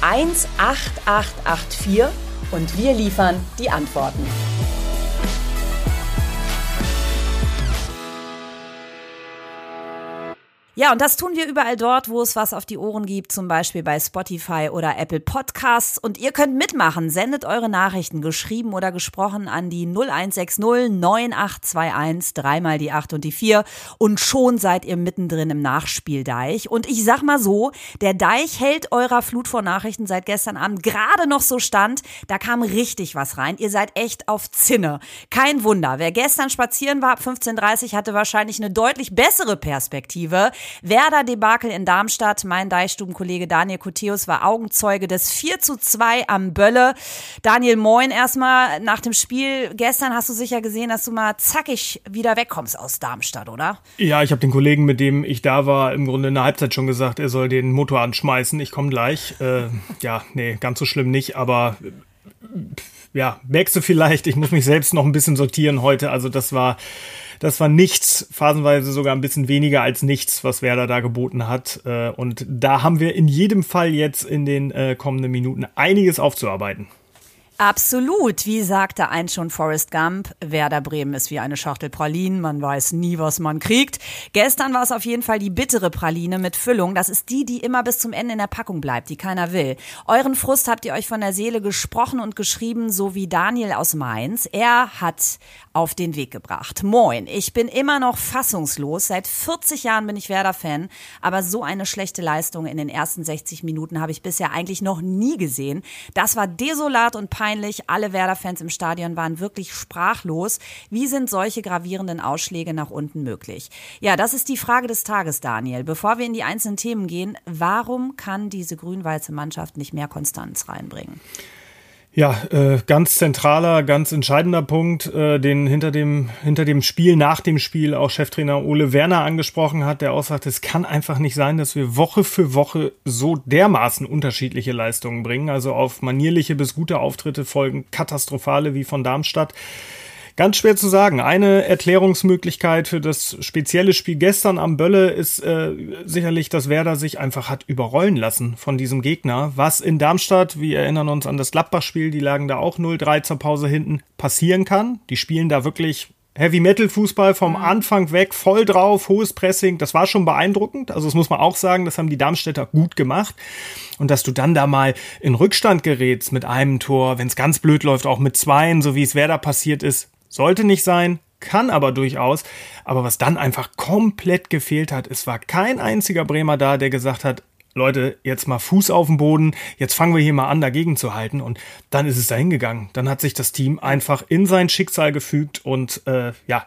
18884 und wir liefern die Antworten. Ja, und das tun wir überall dort, wo es was auf die Ohren gibt, zum Beispiel bei Spotify oder Apple Podcasts. Und ihr könnt mitmachen. Sendet eure Nachrichten, geschrieben oder gesprochen, an die 0160 9821, dreimal die 8 und die 4. Und schon seid ihr mittendrin im Nachspieldeich. Und ich sag mal so, der Deich hält eurer Flut von Nachrichten seit gestern Abend gerade noch so stand. Da kam richtig was rein. Ihr seid echt auf Zinne. Kein Wunder. Wer gestern spazieren war ab 15.30 hatte wahrscheinlich eine deutlich bessere Perspektive. Werder-Debakel in Darmstadt. Mein Deichstubenkollege Daniel Koteus war Augenzeuge des 4 zu 2 am Bölle. Daniel, moin erstmal. Nach dem Spiel gestern hast du sicher gesehen, dass du mal zackig wieder wegkommst aus Darmstadt, oder? Ja, ich habe den Kollegen, mit dem ich da war, im Grunde in der Halbzeit schon gesagt, er soll den Motor anschmeißen. Ich komme gleich. Äh, ja, nee, ganz so schlimm nicht, aber ja, merkst du vielleicht, ich muss mich selbst noch ein bisschen sortieren heute. Also das war das war nichts, phasenweise sogar ein bisschen weniger als nichts, was Werder da geboten hat. Äh, und da haben wir in jedem Fall jetzt in den äh, kommenden Minuten einiges aufzuarbeiten. Absolut. Wie sagte ein schon Forrest Gump, Werder Bremen ist wie eine Schachtel Pralinen, man weiß nie, was man kriegt. Gestern war es auf jeden Fall die bittere Praline mit Füllung. Das ist die, die immer bis zum Ende in der Packung bleibt, die keiner will. Euren Frust habt ihr euch von der Seele gesprochen und geschrieben, so wie Daniel aus Mainz. Er hat auf den Weg gebracht. Moin, ich bin immer noch fassungslos. Seit 40 Jahren bin ich Werder-Fan, aber so eine schlechte Leistung in den ersten 60 Minuten habe ich bisher eigentlich noch nie gesehen. Das war desolat und peinlich peinlich. Alle Werder-Fans im Stadion waren wirklich sprachlos. Wie sind solche gravierenden Ausschläge nach unten möglich? Ja, das ist die Frage des Tages, Daniel. Bevor wir in die einzelnen Themen gehen, warum kann diese grün-weiße Mannschaft nicht mehr Konstanz reinbringen? Ja, äh, ganz zentraler, ganz entscheidender Punkt, äh, den hinter dem, hinter dem Spiel, nach dem Spiel auch Cheftrainer Ole Werner angesprochen hat, der auch sagt, es kann einfach nicht sein, dass wir Woche für Woche so dermaßen unterschiedliche Leistungen bringen. Also auf manierliche bis gute Auftritte folgen katastrophale wie von Darmstadt. Ganz schwer zu sagen. Eine Erklärungsmöglichkeit für das spezielle Spiel gestern am Bölle ist äh, sicherlich, dass Werder sich einfach hat überrollen lassen von diesem Gegner. Was in Darmstadt, wir erinnern uns an das Gladbach-Spiel, die lagen da auch 0-3 zur Pause hinten, passieren kann. Die spielen da wirklich Heavy Metal Fußball vom mhm. Anfang weg, voll drauf, hohes Pressing, das war schon beeindruckend. Also das muss man auch sagen, das haben die Darmstädter gut gemacht. Und dass du dann da mal in Rückstand gerätst mit einem Tor, wenn es ganz blöd läuft, auch mit zweien, so wie es Werder passiert ist, sollte nicht sein, kann aber durchaus. Aber was dann einfach komplett gefehlt hat, es war kein einziger Bremer da, der gesagt hat, Leute, jetzt mal Fuß auf den Boden, jetzt fangen wir hier mal an, dagegen zu halten. Und dann ist es dahin gegangen. Dann hat sich das Team einfach in sein Schicksal gefügt und äh, ja,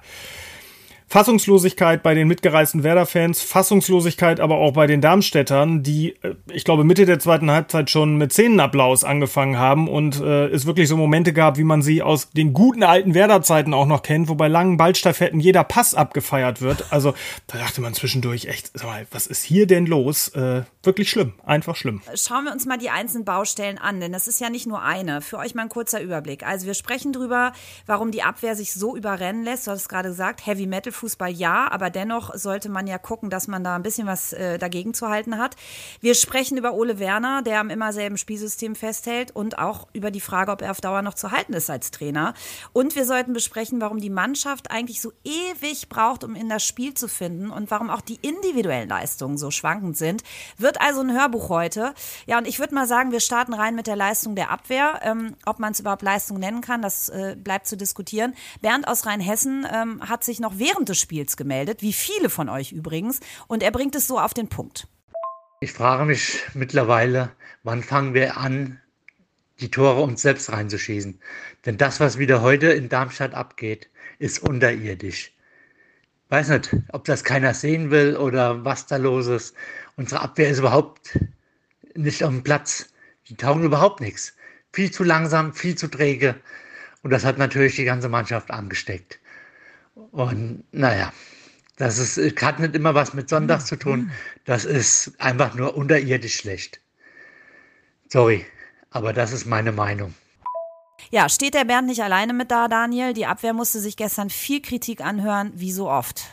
Fassungslosigkeit bei den mitgereisten Werder-Fans, Fassungslosigkeit aber auch bei den Darmstädtern, die, äh, ich glaube, Mitte der zweiten Halbzeit schon mit Szenenapplaus angefangen haben und äh, es wirklich so Momente gab, wie man sie aus den guten alten Werder-Zeiten auch noch kennt, wo bei langen Ballstaffetten jeder Pass abgefeiert wird. Also da dachte man zwischendurch echt, sag mal, was ist hier denn los? Äh, wirklich schlimm, einfach schlimm. Schauen wir uns mal die einzelnen Baustellen an, denn das ist ja nicht nur eine. Für euch mal ein kurzer Überblick. Also wir sprechen drüber, warum die Abwehr sich so überrennen lässt. Du hast es gerade gesagt, Heavy Metal Fußball ja, aber dennoch sollte man ja gucken, dass man da ein bisschen was äh, dagegen zu halten hat. Wir sprechen über Ole Werner, der am immer selben Spielsystem festhält und auch über die Frage, ob er auf Dauer noch zu halten ist als Trainer. Und wir sollten besprechen, warum die Mannschaft eigentlich so ewig braucht, um in das Spiel zu finden und warum auch die individuellen Leistungen so schwankend sind. Wird also ein Hörbuch heute. Ja, und ich würde mal sagen, wir starten rein mit der Leistung der Abwehr. Ähm, ob man es überhaupt Leistung nennen kann, das äh, bleibt zu diskutieren. Bernd aus Rheinhessen ähm, hat sich noch während des des Spiels gemeldet, wie viele von euch übrigens, und er bringt es so auf den Punkt. Ich frage mich mittlerweile, wann fangen wir an, die Tore uns selbst reinzuschießen? Denn das, was wieder heute in Darmstadt abgeht, ist unterirdisch. Weiß nicht, ob das keiner sehen will oder was da los ist. Unsere Abwehr ist überhaupt nicht auf dem Platz. Die taugen überhaupt nichts. Viel zu langsam, viel zu träge. Und das hat natürlich die ganze Mannschaft angesteckt. Und naja, das ist, hat nicht immer was mit Sonntag zu tun. Das ist einfach nur unterirdisch schlecht. Sorry, aber das ist meine Meinung. Ja, steht der Bernd nicht alleine mit da, Daniel? Die Abwehr musste sich gestern viel Kritik anhören, wie so oft.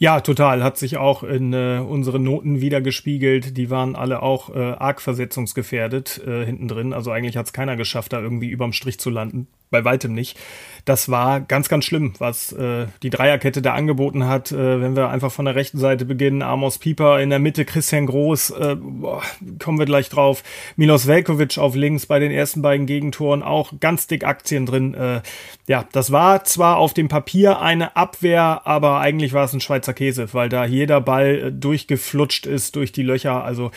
Ja, total. Hat sich auch in äh, unseren Noten wieder gespiegelt. Die waren alle auch äh, arg versetzungsgefährdet äh, hinten drin. Also eigentlich hat es keiner geschafft, da irgendwie überm Strich zu landen bei weitem nicht. Das war ganz, ganz schlimm, was äh, die Dreierkette da angeboten hat. Äh, wenn wir einfach von der rechten Seite beginnen, Amos Pieper in der Mitte, Christian Groß, äh, boah, kommen wir gleich drauf. Milos Velkovic auf links bei den ersten beiden Gegentoren, auch ganz dick Aktien drin. Äh, ja, das war zwar auf dem Papier eine Abwehr, aber eigentlich war es ein Schweizer Käse, weil da jeder Ball äh, durchgeflutscht ist durch die Löcher. Also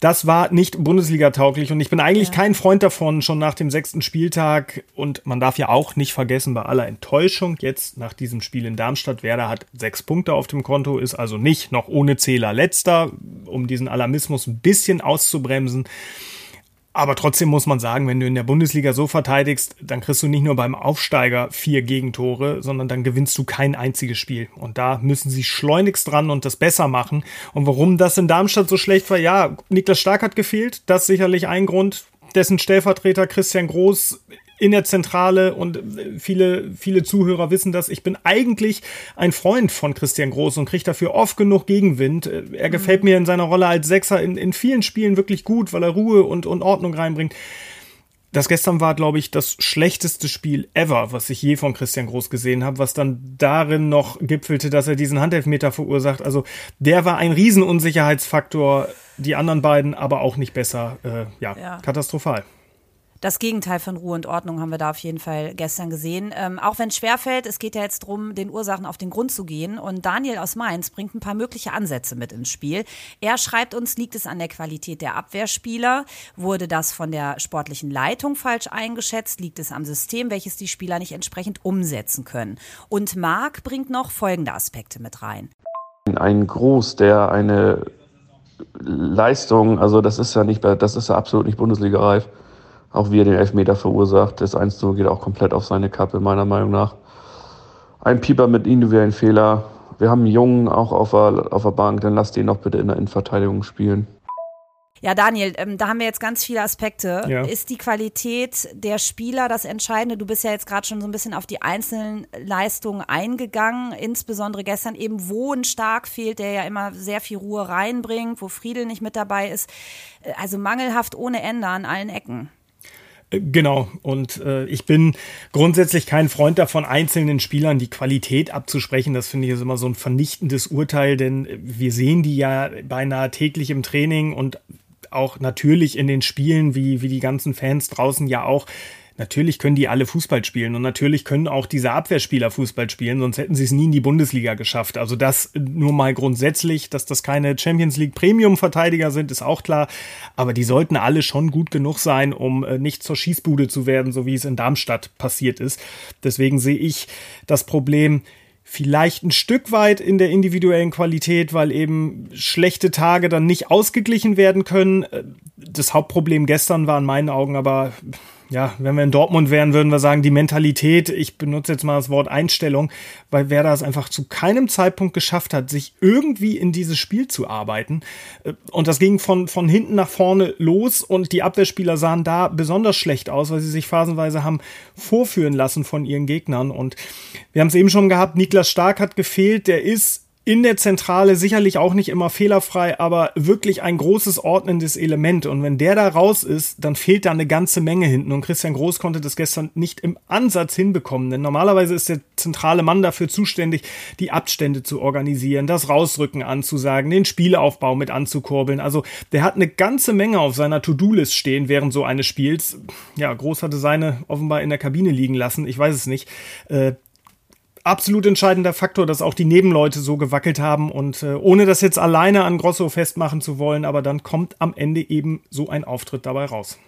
das war nicht Bundesliga-tauglich und ich bin eigentlich ja. kein Freund davon, schon nach dem sechsten Spieltag. Und man darf ja auch nicht vergessen, bei aller Enttäuschung jetzt nach diesem Spiel in Darmstadt, Werder hat sechs Punkte auf dem Konto, ist also nicht noch ohne Zähler letzter, um diesen Alarmismus ein bisschen auszubremsen. Aber trotzdem muss man sagen, wenn du in der Bundesliga so verteidigst, dann kriegst du nicht nur beim Aufsteiger vier Gegentore, sondern dann gewinnst du kein einziges Spiel. Und da müssen sie schleunigst dran und das besser machen. Und warum das in Darmstadt so schlecht war, ja, Niklas Stark hat gefehlt. Das ist sicherlich ein Grund. Dessen Stellvertreter Christian Groß in der Zentrale und äh, viele, viele Zuhörer wissen das. Ich bin eigentlich ein Freund von Christian Groß und kriege dafür oft genug Gegenwind. Äh, er gefällt mir in seiner Rolle als Sechser in, in vielen Spielen wirklich gut, weil er Ruhe und, und Ordnung reinbringt. Das gestern war, glaube ich, das schlechteste Spiel ever, was ich je von Christian Groß gesehen habe, was dann darin noch gipfelte, dass er diesen Handelfmeter verursacht. Also der war ein Riesenunsicherheitsfaktor, die anderen beiden aber auch nicht besser. Äh, ja, ja, katastrophal das Gegenteil von Ruhe und Ordnung haben wir da auf jeden Fall gestern gesehen. Ähm, auch wenn es schwerfällt, es geht ja jetzt darum, den Ursachen auf den Grund zu gehen. Und Daniel aus Mainz bringt ein paar mögliche Ansätze mit ins Spiel. Er schreibt uns, liegt es an der Qualität der Abwehrspieler? Wurde das von der sportlichen Leitung falsch eingeschätzt? Liegt es am System, welches die Spieler nicht entsprechend umsetzen können? Und Marc bringt noch folgende Aspekte mit rein. Ein Groß, der eine Leistung, also das ist ja nicht, das ist ja absolut nicht Bundesliga-reif auch wie er den Elfmeter verursacht. Das 1-0 geht auch komplett auf seine Kappe, meiner Meinung nach. Ein Pieper mit individuellen Fehler. Wir haben einen Jungen auch auf der, auf der Bank, dann lass den doch bitte in der Innenverteidigung spielen. Ja, Daniel, ähm, da haben wir jetzt ganz viele Aspekte. Ja. Ist die Qualität der Spieler das Entscheidende? Du bist ja jetzt gerade schon so ein bisschen auf die einzelnen Leistungen eingegangen, insbesondere gestern eben, wo ein Stark fehlt, der ja immer sehr viel Ruhe reinbringt, wo Friedel nicht mit dabei ist. Äh, also mangelhaft ohne Ende an allen Ecken. Genau, und äh, ich bin grundsätzlich kein Freund davon, einzelnen Spielern die Qualität abzusprechen. Das finde ich ist immer so ein vernichtendes Urteil, denn wir sehen die ja beinahe täglich im Training und auch natürlich in den Spielen, wie, wie die ganzen Fans draußen ja auch. Natürlich können die alle Fußball spielen und natürlich können auch diese Abwehrspieler Fußball spielen, sonst hätten sie es nie in die Bundesliga geschafft. Also das nur mal grundsätzlich, dass das keine Champions League Premium Verteidiger sind, ist auch klar, aber die sollten alle schon gut genug sein, um äh, nicht zur Schießbude zu werden, so wie es in Darmstadt passiert ist. Deswegen sehe ich das Problem vielleicht ein Stück weit in der individuellen Qualität, weil eben schlechte Tage dann nicht ausgeglichen werden können. Äh, das Hauptproblem gestern war in meinen Augen aber ja, wenn wir in Dortmund wären, würden wir sagen, die Mentalität, ich benutze jetzt mal das Wort Einstellung, weil wer das einfach zu keinem Zeitpunkt geschafft hat, sich irgendwie in dieses Spiel zu arbeiten. Äh, und das ging von, von hinten nach vorne los und die Abwehrspieler sahen da besonders schlecht aus, weil sie sich phasenweise haben vorführen lassen von ihren Gegnern. Und wir haben es eben schon gehabt, Niklas Stark hat gefehlt, der ist in der Zentrale sicherlich auch nicht immer fehlerfrei, aber wirklich ein großes ordnendes Element. Und wenn der da raus ist, dann fehlt da eine ganze Menge hinten. Und Christian Groß konnte das gestern nicht im Ansatz hinbekommen. Denn normalerweise ist der zentrale Mann dafür zuständig, die Abstände zu organisieren, das Rausrücken anzusagen, den Spielaufbau mit anzukurbeln. Also der hat eine ganze Menge auf seiner To-Do-List stehen während so eines Spiels. Ja, Groß hatte seine offenbar in der Kabine liegen lassen. Ich weiß es nicht. Absolut entscheidender Faktor, dass auch die Nebenleute so gewackelt haben und äh, ohne das jetzt alleine an Grosso festmachen zu wollen, aber dann kommt am Ende eben so ein Auftritt dabei raus.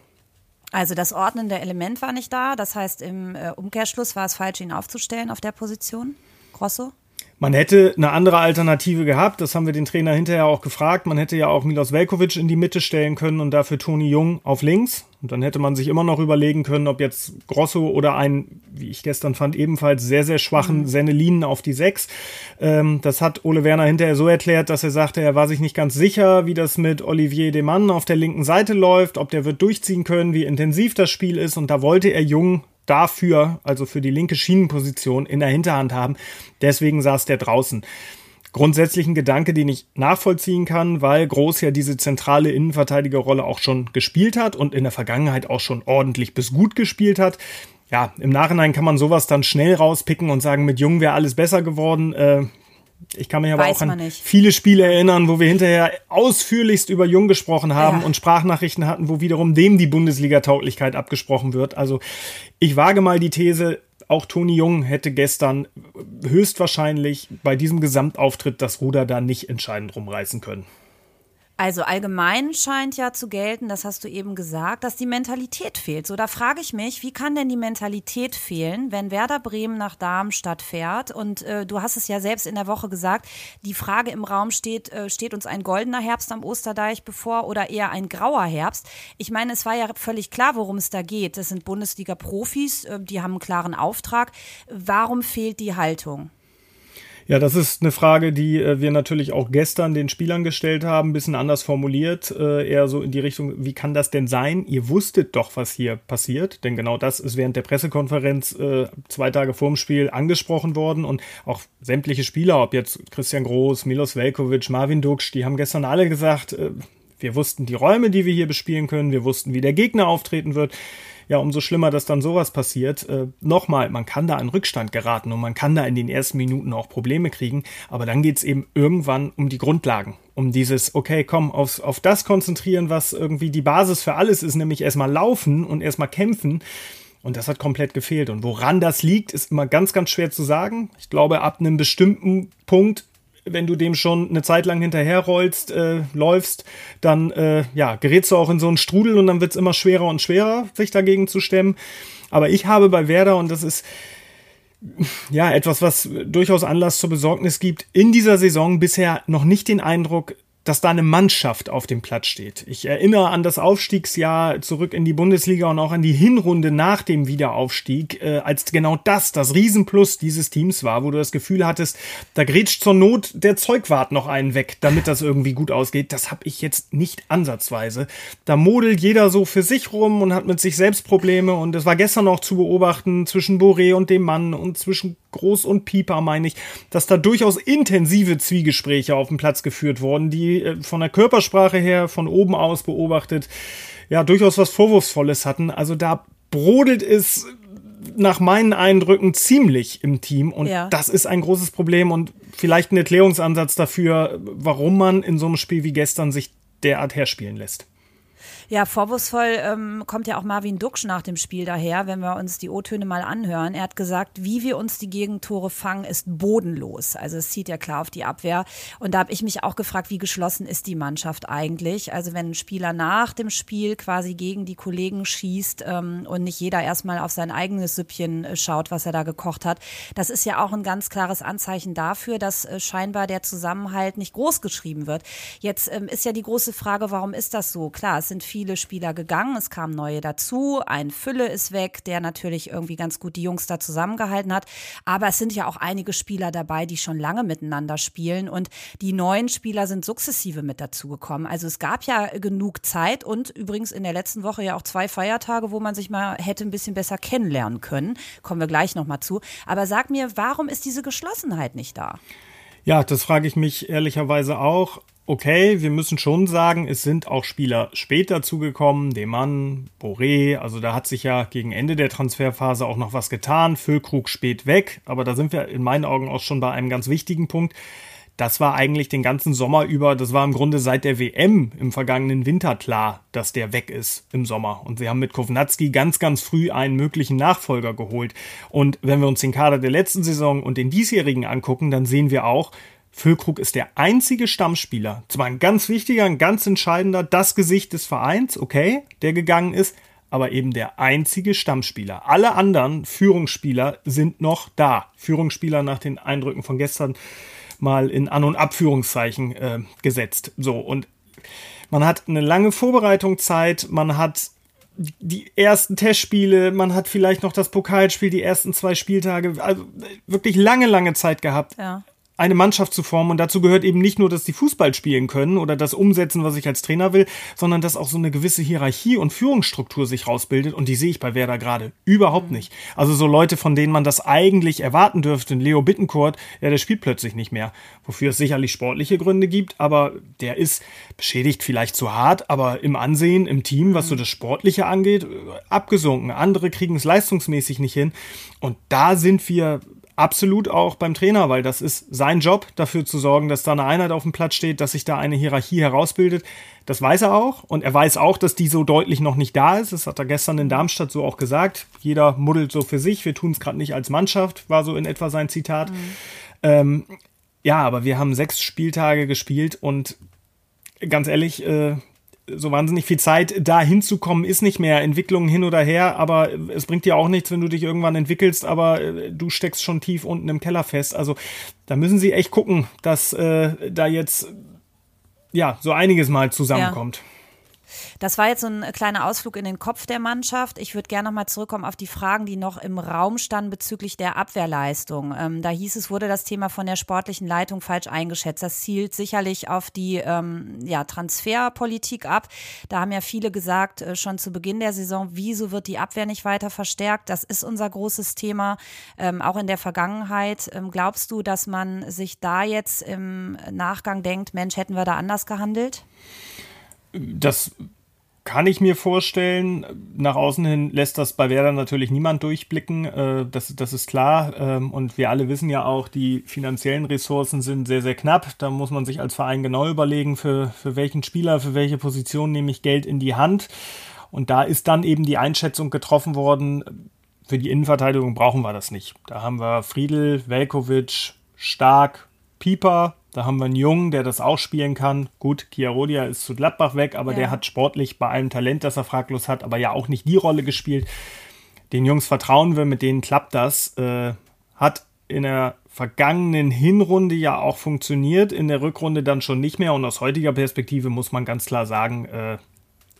Also das ordnende Element war nicht da, das heißt im äh, Umkehrschluss war es falsch, ihn aufzustellen auf der Position, Grosso? Man hätte eine andere Alternative gehabt, das haben wir den Trainer hinterher auch gefragt. Man hätte ja auch Milos Velkovic in die Mitte stellen können und dafür Toni Jung auf links. Und dann hätte man sich immer noch überlegen können, ob jetzt Grosso oder ein, wie ich gestern fand, ebenfalls sehr, sehr schwachen mhm. Sennelinen auf die Sechs. Ähm, das hat Ole Werner hinterher so erklärt, dass er sagte, er war sich nicht ganz sicher, wie das mit Olivier Demann auf der linken Seite läuft, ob der wird durchziehen können, wie intensiv das Spiel ist. Und da wollte er Jung dafür, also für die linke Schienenposition in der Hinterhand haben. Deswegen saß der draußen. Grundsätzlich ein Gedanke, den ich nachvollziehen kann, weil Groß ja diese zentrale Innenverteidigerrolle auch schon gespielt hat und in der Vergangenheit auch schon ordentlich bis gut gespielt hat. Ja, im Nachhinein kann man sowas dann schnell rauspicken und sagen, mit Jung wäre alles besser geworden. Äh, ich kann mich aber Weiß auch an viele Spiele erinnern, wo wir hinterher ausführlichst über Jung gesprochen haben ja. und Sprachnachrichten hatten, wo wiederum dem die Bundesliga-Tauglichkeit abgesprochen wird. Also ich wage mal die These, auch Toni Jung hätte gestern höchstwahrscheinlich bei diesem Gesamtauftritt das Ruder da nicht entscheidend rumreißen können. Also allgemein scheint ja zu gelten, das hast du eben gesagt, dass die Mentalität fehlt. So, da frage ich mich, wie kann denn die Mentalität fehlen, wenn Werder Bremen nach Darmstadt fährt? Und äh, du hast es ja selbst in der Woche gesagt, die Frage im Raum steht, äh, steht uns ein goldener Herbst am Osterdeich bevor oder eher ein grauer Herbst? Ich meine, es war ja völlig klar, worum es da geht. Das sind Bundesliga-Profis, äh, die haben einen klaren Auftrag. Warum fehlt die Haltung? Ja, das ist eine Frage, die äh, wir natürlich auch gestern den Spielern gestellt haben, bisschen anders formuliert, äh, eher so in die Richtung, wie kann das denn sein? Ihr wusstet doch, was hier passiert, denn genau das ist während der Pressekonferenz äh, zwei Tage vorm Spiel angesprochen worden und auch sämtliche Spieler, ob jetzt Christian Groß, Milos Velkovic, Marvin Duksch, die haben gestern alle gesagt, äh, wir wussten die Räume, die wir hier bespielen können, wir wussten, wie der Gegner auftreten wird ja, umso schlimmer, dass dann sowas passiert. Äh, Nochmal, man kann da in Rückstand geraten und man kann da in den ersten Minuten auch Probleme kriegen, aber dann geht's eben irgendwann um die Grundlagen. Um dieses, okay, komm, auf, auf das konzentrieren, was irgendwie die Basis für alles ist, nämlich erstmal laufen und erstmal kämpfen. Und das hat komplett gefehlt. Und woran das liegt, ist immer ganz, ganz schwer zu sagen. Ich glaube, ab einem bestimmten Punkt wenn du dem schon eine Zeit lang hinterherrollst, äh, läufst, dann äh, ja, gerätst du auch in so einen Strudel und dann wird es immer schwerer und schwerer, sich dagegen zu stemmen. Aber ich habe bei Werder, und das ist ja etwas, was durchaus Anlass zur Besorgnis gibt, in dieser Saison bisher noch nicht den Eindruck, dass da eine Mannschaft auf dem Platz steht. Ich erinnere an das Aufstiegsjahr zurück in die Bundesliga und auch an die Hinrunde nach dem Wiederaufstieg, äh, als genau das das Riesenplus dieses Teams war, wo du das Gefühl hattest, da grätscht zur Not der Zeugwart noch einen weg, damit das irgendwie gut ausgeht. Das habe ich jetzt nicht ansatzweise. Da modelt jeder so für sich rum und hat mit sich selbst Probleme und es war gestern auch zu beobachten zwischen Boré und dem Mann und zwischen Groß und Pieper, meine ich, dass da durchaus intensive Zwiegespräche auf dem Platz geführt wurden, die äh, von der Körpersprache her, von oben aus beobachtet, ja, durchaus was Vorwurfsvolles hatten. Also da brodelt es nach meinen Eindrücken ziemlich im Team und ja. das ist ein großes Problem und vielleicht ein Erklärungsansatz dafür, warum man in so einem Spiel wie gestern sich derart herspielen lässt. Ja, vorwurfsvoll ähm, kommt ja auch Marvin Duksch nach dem Spiel daher, wenn wir uns die O-Töne mal anhören. Er hat gesagt, wie wir uns die Gegentore fangen, ist bodenlos. Also es zieht ja klar auf die Abwehr. Und da habe ich mich auch gefragt, wie geschlossen ist die Mannschaft eigentlich? Also wenn ein Spieler nach dem Spiel quasi gegen die Kollegen schießt ähm, und nicht jeder erstmal auf sein eigenes Süppchen äh, schaut, was er da gekocht hat, das ist ja auch ein ganz klares Anzeichen dafür, dass äh, scheinbar der Zusammenhalt nicht groß geschrieben wird. Jetzt ähm, ist ja die große Frage, warum ist das so? Klar, es sind viele viele Spieler gegangen, es kamen neue dazu, ein Fülle ist weg, der natürlich irgendwie ganz gut die Jungs da zusammengehalten hat. Aber es sind ja auch einige Spieler dabei, die schon lange miteinander spielen und die neuen Spieler sind sukzessive mit dazugekommen. Also es gab ja genug Zeit und übrigens in der letzten Woche ja auch zwei Feiertage, wo man sich mal hätte ein bisschen besser kennenlernen können. Kommen wir gleich nochmal zu. Aber sag mir, warum ist diese Geschlossenheit nicht da? Ja, das frage ich mich ehrlicherweise auch. Okay, wir müssen schon sagen, es sind auch Spieler später zugekommen, Demann, Boré, also da hat sich ja gegen Ende der Transferphase auch noch was getan, Füllkrug spät weg, aber da sind wir in meinen Augen auch schon bei einem ganz wichtigen Punkt. Das war eigentlich den ganzen Sommer über, das war im Grunde seit der WM im vergangenen Winter klar, dass der weg ist im Sommer. Und sie haben mit Kovnatski ganz, ganz früh einen möglichen Nachfolger geholt. Und wenn wir uns den Kader der letzten Saison und den diesjährigen angucken, dann sehen wir auch, Füllkrug ist der einzige Stammspieler, zwar ein ganz wichtiger, ein ganz entscheidender, das Gesicht des Vereins, okay, der gegangen ist, aber eben der einzige Stammspieler. Alle anderen Führungsspieler sind noch da. Führungsspieler nach den Eindrücken von gestern mal in An- und Abführungszeichen äh, gesetzt. So, und man hat eine lange Vorbereitungszeit, man hat die ersten Testspiele, man hat vielleicht noch das Pokalspiel, die ersten zwei Spieltage, also wirklich lange, lange Zeit gehabt. Ja eine Mannschaft zu formen. Und dazu gehört eben nicht nur, dass die Fußball spielen können oder das umsetzen, was ich als Trainer will, sondern dass auch so eine gewisse Hierarchie und Führungsstruktur sich rausbildet. Und die sehe ich bei Werder gerade überhaupt mhm. nicht. Also so Leute, von denen man das eigentlich erwarten dürfte, Leo Bittencourt, ja, der spielt plötzlich nicht mehr. Wofür es sicherlich sportliche Gründe gibt, aber der ist beschädigt vielleicht zu hart, aber im Ansehen, im Team, was so das Sportliche angeht, abgesunken. Andere kriegen es leistungsmäßig nicht hin. Und da sind wir absolut auch beim Trainer, weil das ist sein Job, dafür zu sorgen, dass da eine Einheit auf dem Platz steht, dass sich da eine Hierarchie herausbildet. Das weiß er auch und er weiß auch, dass die so deutlich noch nicht da ist. Das hat er gestern in Darmstadt so auch gesagt. Jeder muddelt so für sich. Wir tun es gerade nicht als Mannschaft, war so in etwa sein Zitat. Mhm. Ähm, ja, aber wir haben sechs Spieltage gespielt und ganz ehrlich, äh, so wahnsinnig viel Zeit, da hinzukommen, ist nicht mehr. Entwicklung hin oder her, aber es bringt dir auch nichts, wenn du dich irgendwann entwickelst, aber äh, du steckst schon tief unten im Keller fest. Also da müssen sie echt gucken, dass äh, da jetzt ja so einiges mal zusammenkommt. Ja. Das war jetzt so ein kleiner Ausflug in den Kopf der Mannschaft. Ich würde gerne nochmal zurückkommen auf die Fragen, die noch im Raum standen bezüglich der Abwehrleistung. Ähm, da hieß es, wurde das Thema von der sportlichen Leitung falsch eingeschätzt. Das zielt sicherlich auf die ähm, ja, Transferpolitik ab. Da haben ja viele gesagt, äh, schon zu Beginn der Saison, wieso wird die Abwehr nicht weiter verstärkt? Das ist unser großes Thema, ähm, auch in der Vergangenheit. Ähm, glaubst du, dass man sich da jetzt im Nachgang denkt, Mensch, hätten wir da anders gehandelt? Das kann ich mir vorstellen. Nach außen hin lässt das bei Werder natürlich niemand durchblicken. Äh, das, das ist klar. Ähm, und wir alle wissen ja auch, die finanziellen Ressourcen sind sehr, sehr knapp. Da muss man sich als Verein genau überlegen, für, für welchen Spieler, für welche Position nehme ich Geld in die Hand. Und da ist dann eben die Einschätzung getroffen worden, für die Innenverteidigung brauchen wir das nicht. Da haben wir Friedel, Velkovic, Stark, Pieper, da haben wir einen Jungen, der das auch spielen kann. Gut, Chiarodia ist zu Gladbach weg, aber ja. der hat sportlich bei allem Talent, das er fraglos hat, aber ja auch nicht die Rolle gespielt. Den Jungs vertrauen wir, mit denen klappt das. Äh, hat in der vergangenen Hinrunde ja auch funktioniert, in der Rückrunde dann schon nicht mehr. Und aus heutiger Perspektive muss man ganz klar sagen, äh,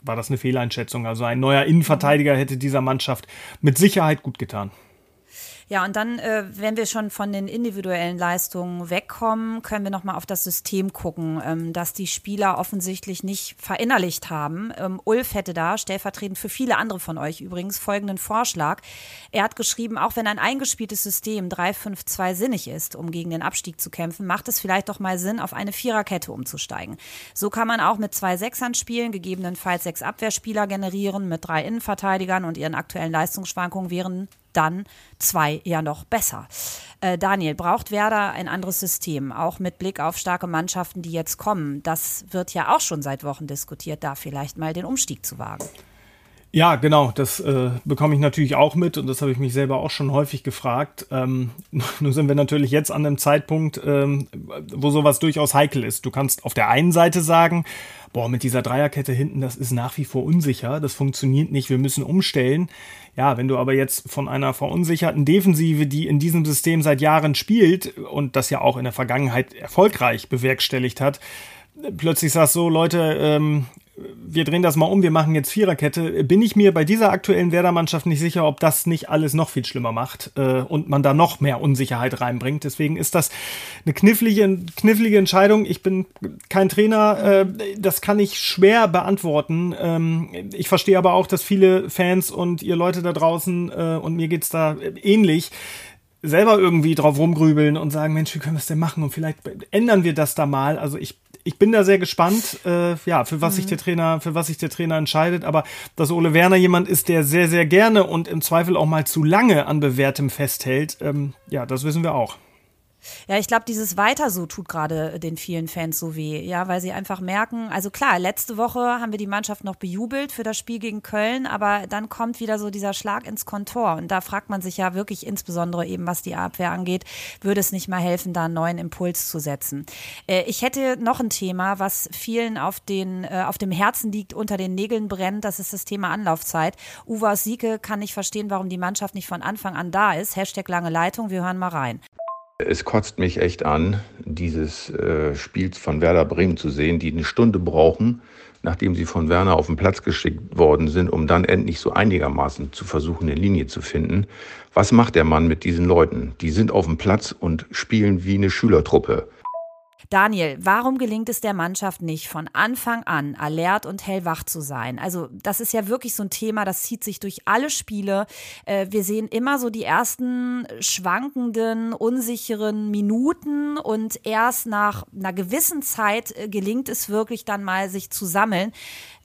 war das eine Fehleinschätzung. Also ein neuer Innenverteidiger hätte dieser Mannschaft mit Sicherheit gut getan. Ja, und dann, äh, wenn wir schon von den individuellen Leistungen wegkommen, können wir nochmal auf das System gucken, ähm, das die Spieler offensichtlich nicht verinnerlicht haben. Ähm, Ulf hätte da, stellvertretend für viele andere von euch übrigens, folgenden Vorschlag. Er hat geschrieben, auch wenn ein eingespieltes System 3-5-2 sinnig ist, um gegen den Abstieg zu kämpfen, macht es vielleicht doch mal Sinn, auf eine Viererkette umzusteigen. So kann man auch mit zwei Sechsern spielen, gegebenenfalls sechs Abwehrspieler generieren, mit drei Innenverteidigern und ihren aktuellen Leistungsschwankungen wären dann zwei ja noch besser. Äh, Daniel, braucht Werder ein anderes System, auch mit Blick auf starke Mannschaften, die jetzt kommen? Das wird ja auch schon seit Wochen diskutiert, da vielleicht mal den Umstieg zu wagen. Ja, genau, das äh, bekomme ich natürlich auch mit und das habe ich mich selber auch schon häufig gefragt. Ähm, nur sind wir natürlich jetzt an einem Zeitpunkt, ähm, wo sowas durchaus heikel ist. Du kannst auf der einen Seite sagen, boah, mit dieser Dreierkette hinten, das ist nach wie vor unsicher, das funktioniert nicht, wir müssen umstellen. Ja, wenn du aber jetzt von einer verunsicherten Defensive, die in diesem System seit Jahren spielt und das ja auch in der Vergangenheit erfolgreich bewerkstelligt hat, plötzlich sagst so, Leute, ähm, wir drehen das mal um, wir machen jetzt Viererkette, bin ich mir bei dieser aktuellen Werder-Mannschaft nicht sicher, ob das nicht alles noch viel schlimmer macht äh, und man da noch mehr Unsicherheit reinbringt. Deswegen ist das eine knifflige, knifflige Entscheidung. Ich bin kein Trainer, äh, das kann ich schwer beantworten. Ähm, ich verstehe aber auch, dass viele Fans und ihr Leute da draußen, äh, und mir geht's da ähnlich, selber irgendwie drauf rumgrübeln und sagen, Mensch, wie können wir es denn machen? Und vielleicht ändern wir das da mal. Also ich ich bin da sehr gespannt, äh, ja, für was mhm. sich der Trainer, für was sich der Trainer entscheidet. Aber dass Ole Werner jemand ist, der sehr, sehr gerne und im Zweifel auch mal zu lange an bewährtem festhält, ähm, ja, das wissen wir auch. Ja, ich glaube, dieses Weiter so tut gerade den vielen Fans so weh, ja, weil sie einfach merken, also klar, letzte Woche haben wir die Mannschaft noch bejubelt für das Spiel gegen Köln, aber dann kommt wieder so dieser Schlag ins Kontor und da fragt man sich ja wirklich insbesondere eben, was die Abwehr angeht, würde es nicht mal helfen, da einen neuen Impuls zu setzen. Äh, ich hätte noch ein Thema, was vielen auf, den, äh, auf dem Herzen liegt, unter den Nägeln brennt, das ist das Thema Anlaufzeit. Uwe Sieke kann nicht verstehen, warum die Mannschaft nicht von Anfang an da ist. Hashtag lange Leitung, wir hören mal rein. Es kotzt mich echt an, dieses äh, Spiels von Werder Bremen zu sehen, die eine Stunde brauchen, nachdem sie von Werner auf den Platz geschickt worden sind, um dann endlich so einigermaßen zu versuchen, eine Linie zu finden. Was macht der Mann mit diesen Leuten? Die sind auf dem Platz und spielen wie eine Schülertruppe. Daniel, warum gelingt es der Mannschaft nicht, von Anfang an alert und hellwach zu sein? Also, das ist ja wirklich so ein Thema, das zieht sich durch alle Spiele. Äh, wir sehen immer so die ersten schwankenden, unsicheren Minuten und erst nach einer gewissen Zeit äh, gelingt es wirklich dann mal, sich zu sammeln.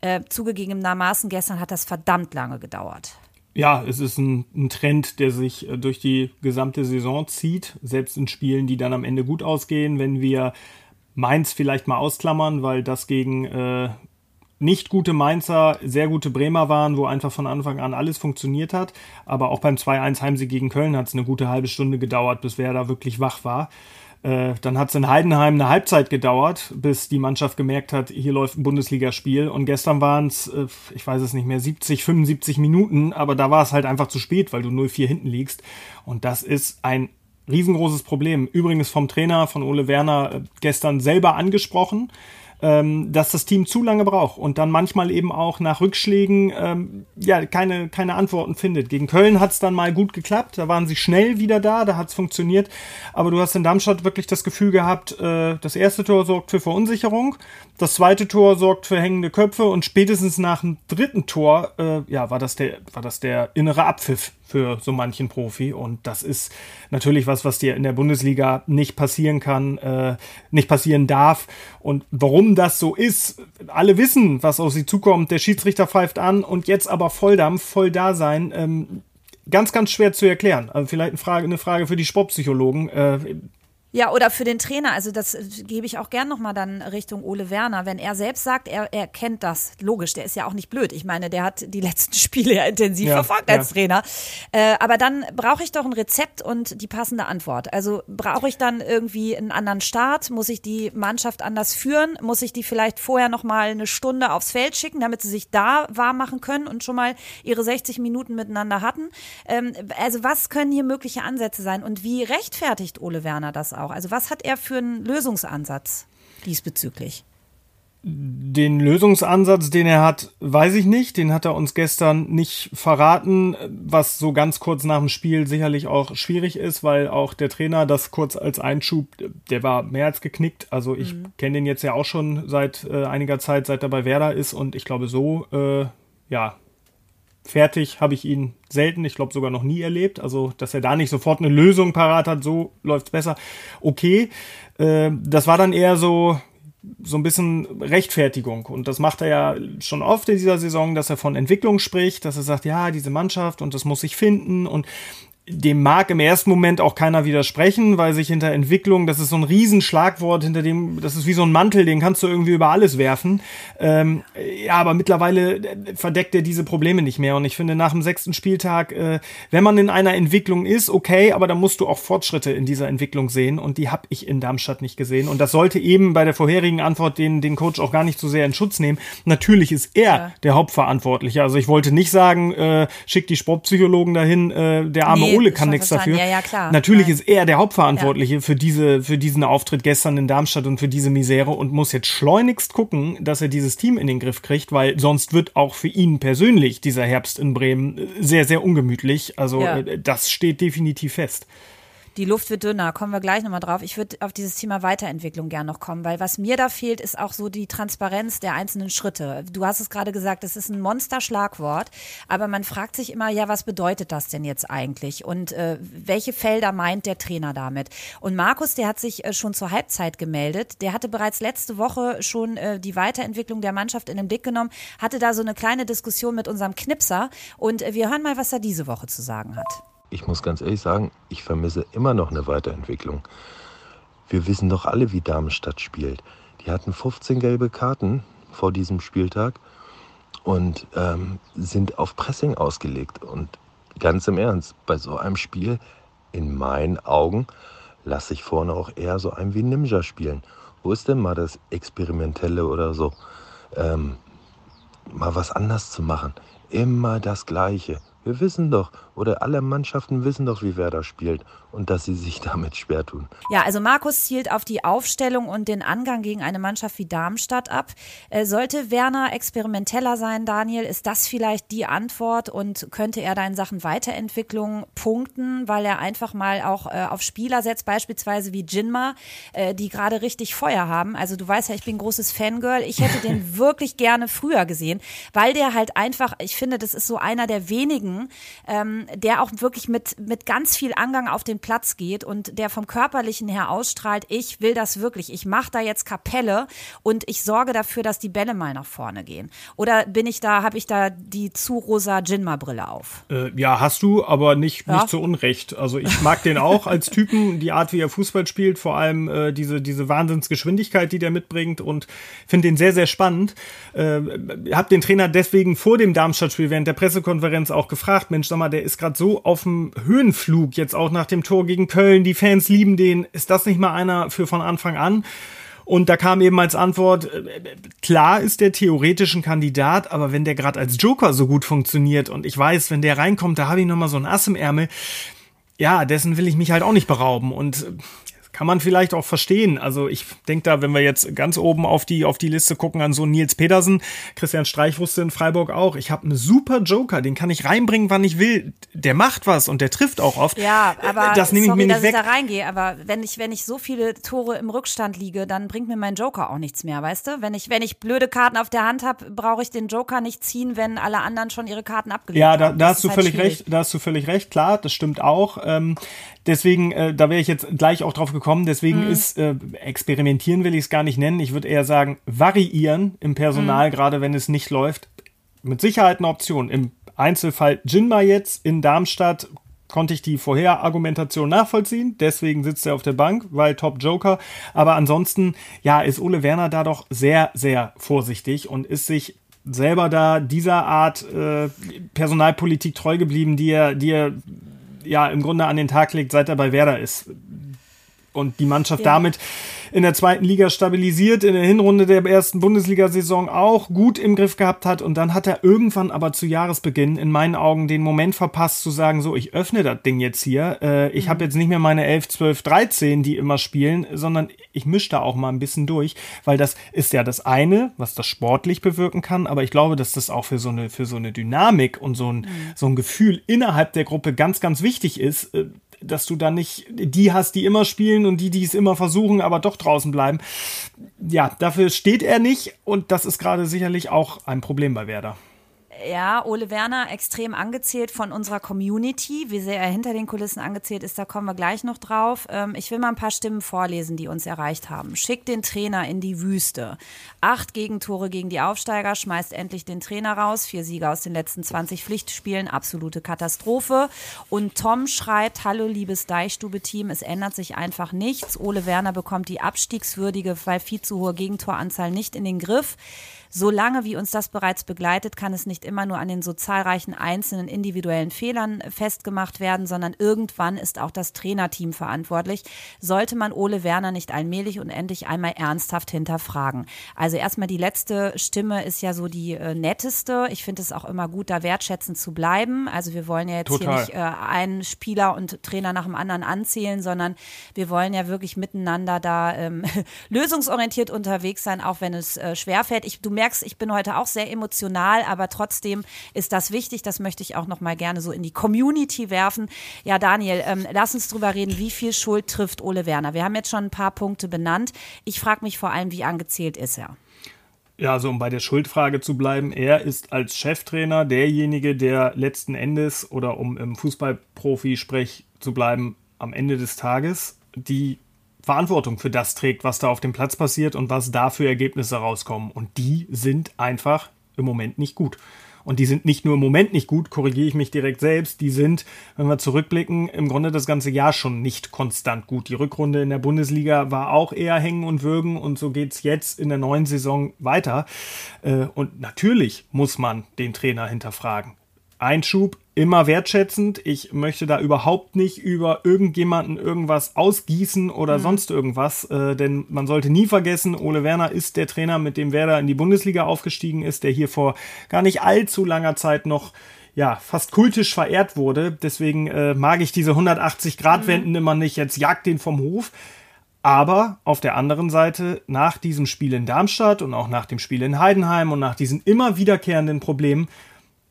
Äh, zugegebenermaßen, gestern hat das verdammt lange gedauert. Ja, es ist ein, ein, Trend, der sich durch die gesamte Saison zieht, selbst in Spielen, die dann am Ende gut ausgehen. Wenn wir Mainz vielleicht mal ausklammern, weil das gegen äh, nicht gute Mainzer, sehr gute Bremer waren, wo einfach von Anfang an alles funktioniert hat. Aber auch beim 2-1 Heimsieg gegen Köln hat es eine gute halbe Stunde gedauert, bis wer da wirklich wach war. Äh, dann hat es in Heidenheim eine Halbzeit gedauert, bis die Mannschaft gemerkt hat, hier läuft ein Bundesligaspiel. Und gestern waren es, äh, ich weiß es nicht mehr, 70, 75 Minuten, aber da war es halt einfach zu spät, weil du 0-4 hinten liegst. Und das ist ein riesengroßes Problem. Übrigens vom Trainer, von Ole Werner, äh, gestern selber angesprochen ähm, dass das Team zu lange braucht und dann manchmal eben auch nach Rückschlägen ähm, ja keine, keine Antworten findet. Gegen Köln hat es dann mal gut geklappt, da waren sie schnell wieder da, da hat es funktioniert. Aber du hast in Darmstadt wirklich das Gefühl gehabt, äh, das erste Tor sorgt für Verunsicherung, das zweite Tor sorgt für hängende Köpfe und spätestens nach dem dritten Tor äh, ja, war, das der, war das der innere Abpfiff für so manchen Profi. Und das ist natürlich was, was dir in der Bundesliga nicht passieren kann, äh, nicht passieren darf. Und warum das so ist, alle wissen, was auf sie zukommt. Der Schiedsrichter pfeift an und jetzt aber Volldampf, voll da sein. Ähm, ganz, ganz schwer zu erklären. Also vielleicht eine Frage, eine Frage für die Sportpsychologen. Äh, ja, oder für den Trainer, also das äh, gebe ich auch gern nochmal dann Richtung Ole Werner, wenn er selbst sagt, er, er kennt das, logisch, der ist ja auch nicht blöd. Ich meine, der hat die letzten Spiele ja intensiv ja, verfolgt als ja. Trainer. Äh, aber dann brauche ich doch ein Rezept und die passende Antwort. Also brauche ich dann irgendwie einen anderen Start? Muss ich die Mannschaft anders führen? Muss ich die vielleicht vorher nochmal eine Stunde aufs Feld schicken, damit sie sich da warm machen können und schon mal ihre 60 Minuten miteinander hatten? Ähm, also was können hier mögliche Ansätze sein und wie rechtfertigt Ole Werner das auch? Auch? Also was hat er für einen Lösungsansatz diesbezüglich? Den Lösungsansatz, den er hat, weiß ich nicht. Den hat er uns gestern nicht verraten, was so ganz kurz nach dem Spiel sicherlich auch schwierig ist, weil auch der Trainer das kurz als Einschub, der war mehr als geknickt. Also ich mhm. kenne den jetzt ja auch schon seit äh, einiger Zeit, seit er bei Werder ist und ich glaube so, äh, ja, fertig habe ich ihn selten, ich glaube sogar noch nie erlebt. Also, dass er da nicht sofort eine Lösung parat hat, so läuft's besser. Okay, äh, das war dann eher so so ein bisschen Rechtfertigung. Und das macht er ja schon oft in dieser Saison, dass er von Entwicklung spricht, dass er sagt, ja, diese Mannschaft und das muss sich finden. Und dem mag im ersten Moment auch keiner widersprechen, weil sich hinter Entwicklung, das ist so ein Riesenschlagwort, hinter dem, das ist wie so ein Mantel, den kannst du irgendwie über alles werfen. Ähm, ja, aber mittlerweile äh, verdeckt er diese Probleme nicht mehr. Und ich finde, nach dem sechsten Spieltag, äh, wenn man in einer Entwicklung ist, okay, aber dann musst du auch Fortschritte in dieser Entwicklung sehen. Und die habe ich in Darmstadt nicht gesehen. Und das sollte eben bei der vorherigen Antwort den, den Coach auch gar nicht so sehr in Schutz nehmen. Natürlich ist er ja. der Hauptverantwortliche. Also ich wollte nicht sagen, äh, schick die Sportpsychologen dahin, äh, der arme nee Ole kann nichts dafür. Ja, ja, klar. Natürlich Nein. ist er der Hauptverantwortliche ja. für diese, für diesen Auftritt gestern in Darmstadt und für diese Misere und muss jetzt schleunigst gucken, dass er dieses Team in den Griff kriegt, weil sonst wird auch für ihn persönlich dieser Herbst in Bremen sehr, sehr ungemütlich. Also. Äh, das steht definitiv fest. Die Luft wird dünner, kommen wir gleich nochmal drauf. Ich würde auf dieses Thema Weiterentwicklung gern noch kommen, weil was mir da fehlt, ist auch so die Transparenz der einzelnen Schritte. Du hast es gerade gesagt, das ist ein Monsterschlagwort, aber man fragt sich immer, ja, was bedeutet das denn jetzt eigentlich? Und äh, welche Felder meint der Trainer damit? Und Markus, der hat sich äh, schon zur Halbzeit gemeldet, der hatte bereits letzte Woche schon äh, die Weiterentwicklung der Mannschaft in den Blick genommen, hatte da so eine kleine Diskussion mit unserem Knipser und äh, wir hören mal, was er diese Woche zu sagen hat ich muss ganz ehrlich sagen, ich vermisse immer noch eine Weiterentwicklung. Wir wissen doch alle, wie Darmstadt spielt. Die hatten 15 gelbe Karten vor diesem Spieltag und ähm, sind auf Pressing ausgelegt. Und ganz im Ernst, bei so einem Spiel, in meinen Augen, lasse ich vorne auch eher so ein wie Ninja spielen. Wo ist denn mal das Experimentelle oder so? Ähm, mal was anders zu machen. Immer das Gleiche. Wir wissen doch, oder alle Mannschaften wissen doch, wie Werder spielt und dass sie sich damit schwer tun. Ja, also Markus zielt auf die Aufstellung und den Angang gegen eine Mannschaft wie Darmstadt ab. Äh, sollte Werner experimenteller sein, Daniel? Ist das vielleicht die Antwort und könnte er da in Sachen Weiterentwicklung punkten, weil er einfach mal auch äh, auf Spieler setzt, beispielsweise wie Jinma, äh, die gerade richtig Feuer haben? Also du weißt ja, ich bin ein großes Fangirl. Ich hätte den wirklich gerne früher gesehen, weil der halt einfach, ich finde, das ist so einer der wenigen, ähm, der auch wirklich mit, mit ganz viel Angang auf den Platz geht und der vom Körperlichen her ausstrahlt, ich will das wirklich, ich mache da jetzt Kapelle und ich sorge dafür, dass die Bälle mal nach vorne gehen. Oder bin ich da, habe ich da die zu rosa Jinma-Brille auf? Äh, ja, hast du, aber nicht, ja? nicht zu Unrecht. Also ich mag den auch als Typen, die Art, wie er Fußball spielt, vor allem äh, diese, diese Wahnsinnsgeschwindigkeit, die der mitbringt und finde den sehr, sehr spannend. Äh, hab den Trainer deswegen vor dem Darmstadt-Spiel während der Pressekonferenz auch gefragt, gefragt, Mensch, sag mal, der ist gerade so auf dem Höhenflug, jetzt auch nach dem Tor gegen Köln, die Fans lieben den, ist das nicht mal einer für von Anfang an? Und da kam eben als Antwort, äh, klar ist der theoretisch ein Kandidat, aber wenn der gerade als Joker so gut funktioniert und ich weiß, wenn der reinkommt, da habe ich nochmal so ein Ass im Ärmel, ja, dessen will ich mich halt auch nicht berauben. Und kann man vielleicht auch verstehen. Also ich denke da, wenn wir jetzt ganz oben auf die, auf die Liste gucken, an so Nils Petersen, Christian Streich wusste in Freiburg auch, ich habe einen super Joker, den kann ich reinbringen, wann ich will. Der macht was und der trifft auch oft. Ja, aber das nehme ich mir nicht dass weg. ich da reingehe, aber wenn ich, wenn ich so viele Tore im Rückstand liege, dann bringt mir mein Joker auch nichts mehr, weißt du? Wenn ich, wenn ich blöde Karten auf der Hand habe, brauche ich den Joker nicht ziehen, wenn alle anderen schon ihre Karten abgelegt ja, haben. Ja, da, da hast du halt völlig schwierig. recht, da hast du völlig recht, klar, das stimmt auch. Ähm, deswegen, äh, da wäre ich jetzt gleich auch drauf gekommen, deswegen mhm. ist äh, experimentieren will ich es gar nicht nennen. Ich würde eher sagen, variieren im Personal, mhm. gerade wenn es nicht läuft. Mit Sicherheit eine Option. Im Einzelfall Jinma jetzt in Darmstadt konnte ich die Vorherargumentation nachvollziehen. Deswegen sitzt er auf der Bank, weil Top Joker. Aber ansonsten, ja, ist Ole Werner da doch sehr, sehr vorsichtig und ist sich selber da dieser Art äh, Personalpolitik treu geblieben, die er, die er ja im Grunde an den Tag legt, seit er bei Werder ist. Und die Mannschaft ja. damit in der zweiten Liga stabilisiert, in der Hinrunde der ersten Bundesliga-Saison auch gut im Griff gehabt hat. Und dann hat er irgendwann aber zu Jahresbeginn in meinen Augen den Moment verpasst zu sagen, so, ich öffne das Ding jetzt hier. Äh, ich mhm. habe jetzt nicht mehr meine 11, 12, 13, die immer spielen, sondern ich mische da auch mal ein bisschen durch, weil das ist ja das eine, was das sportlich bewirken kann. Aber ich glaube, dass das auch für so eine, für so eine Dynamik und so ein, mhm. so ein Gefühl innerhalb der Gruppe ganz, ganz wichtig ist, äh, dass du dann nicht die hast, die immer spielen und die, die es immer versuchen, aber doch draußen bleiben. Ja, dafür steht er nicht und das ist gerade sicherlich auch ein Problem bei Werder ja, Ole Werner extrem angezählt von unserer Community. Wie sehr er hinter den Kulissen angezählt ist, da kommen wir gleich noch drauf. Ähm, ich will mal ein paar Stimmen vorlesen, die uns erreicht haben. Schickt den Trainer in die Wüste. Acht Gegentore gegen die Aufsteiger, schmeißt endlich den Trainer raus. Vier Siege aus den letzten 20 Pflichtspielen, absolute Katastrophe. Und Tom schreibt, hallo liebes Deichstube-Team, es ändert sich einfach nichts. Ole Werner bekommt die abstiegswürdige, weil viel zu hohe Gegentoranzahl nicht in den Griff. Solange wie uns das bereits begleitet, kann es nicht immer nur an den so zahlreichen einzelnen individuellen Fehlern festgemacht werden, sondern irgendwann ist auch das Trainerteam verantwortlich. Sollte man Ole Werner nicht allmählich und endlich einmal ernsthaft hinterfragen. Also erstmal die letzte Stimme ist ja so die äh, netteste. Ich finde es auch immer gut, da wertschätzend zu bleiben. Also wir wollen ja jetzt Total. hier nicht äh, einen Spieler und Trainer nach dem anderen anzählen, sondern wir wollen ja wirklich miteinander da ähm, lösungsorientiert unterwegs sein, auch wenn es äh, schwerfällt. Ich, du merkst merkst, ich bin heute auch sehr emotional, aber trotzdem ist das wichtig. Das möchte ich auch noch mal gerne so in die Community werfen. Ja, Daniel, ähm, lass uns drüber reden, wie viel Schuld trifft Ole Werner. Wir haben jetzt schon ein paar Punkte benannt. Ich frage mich vor allem, wie angezählt ist er? Ja, also um bei der Schuldfrage zu bleiben, er ist als Cheftrainer derjenige, der letzten Endes oder um im Fußballprofi-Sprech zu bleiben, am Ende des Tages die Verantwortung für das trägt, was da auf dem Platz passiert und was da für Ergebnisse rauskommen. Und die sind einfach im Moment nicht gut. Und die sind nicht nur im Moment nicht gut, korrigiere ich mich direkt selbst, die sind, wenn wir zurückblicken, im Grunde das ganze Jahr schon nicht konstant gut. Die Rückrunde in der Bundesliga war auch eher hängen und würgen und so geht's jetzt in der neuen Saison weiter. Äh, und natürlich muss man den Trainer hinterfragen. Einschub, immer wertschätzend. Ich möchte da überhaupt nicht über irgendjemanden irgendwas ausgießen oder mhm. sonst irgendwas, äh, denn man sollte nie vergessen, Ole Werner ist der Trainer, mit dem Werder in die Bundesliga aufgestiegen ist, der hier vor gar nicht allzu langer Zeit noch ja, fast kultisch verehrt wurde. Deswegen äh, mag ich diese 180-Grad-Wenden mhm. immer nicht. Jetzt jagt den vom Hof. Aber auf der anderen Seite, nach diesem Spiel in Darmstadt und auch nach dem Spiel in Heidenheim und nach diesen immer wiederkehrenden Problemen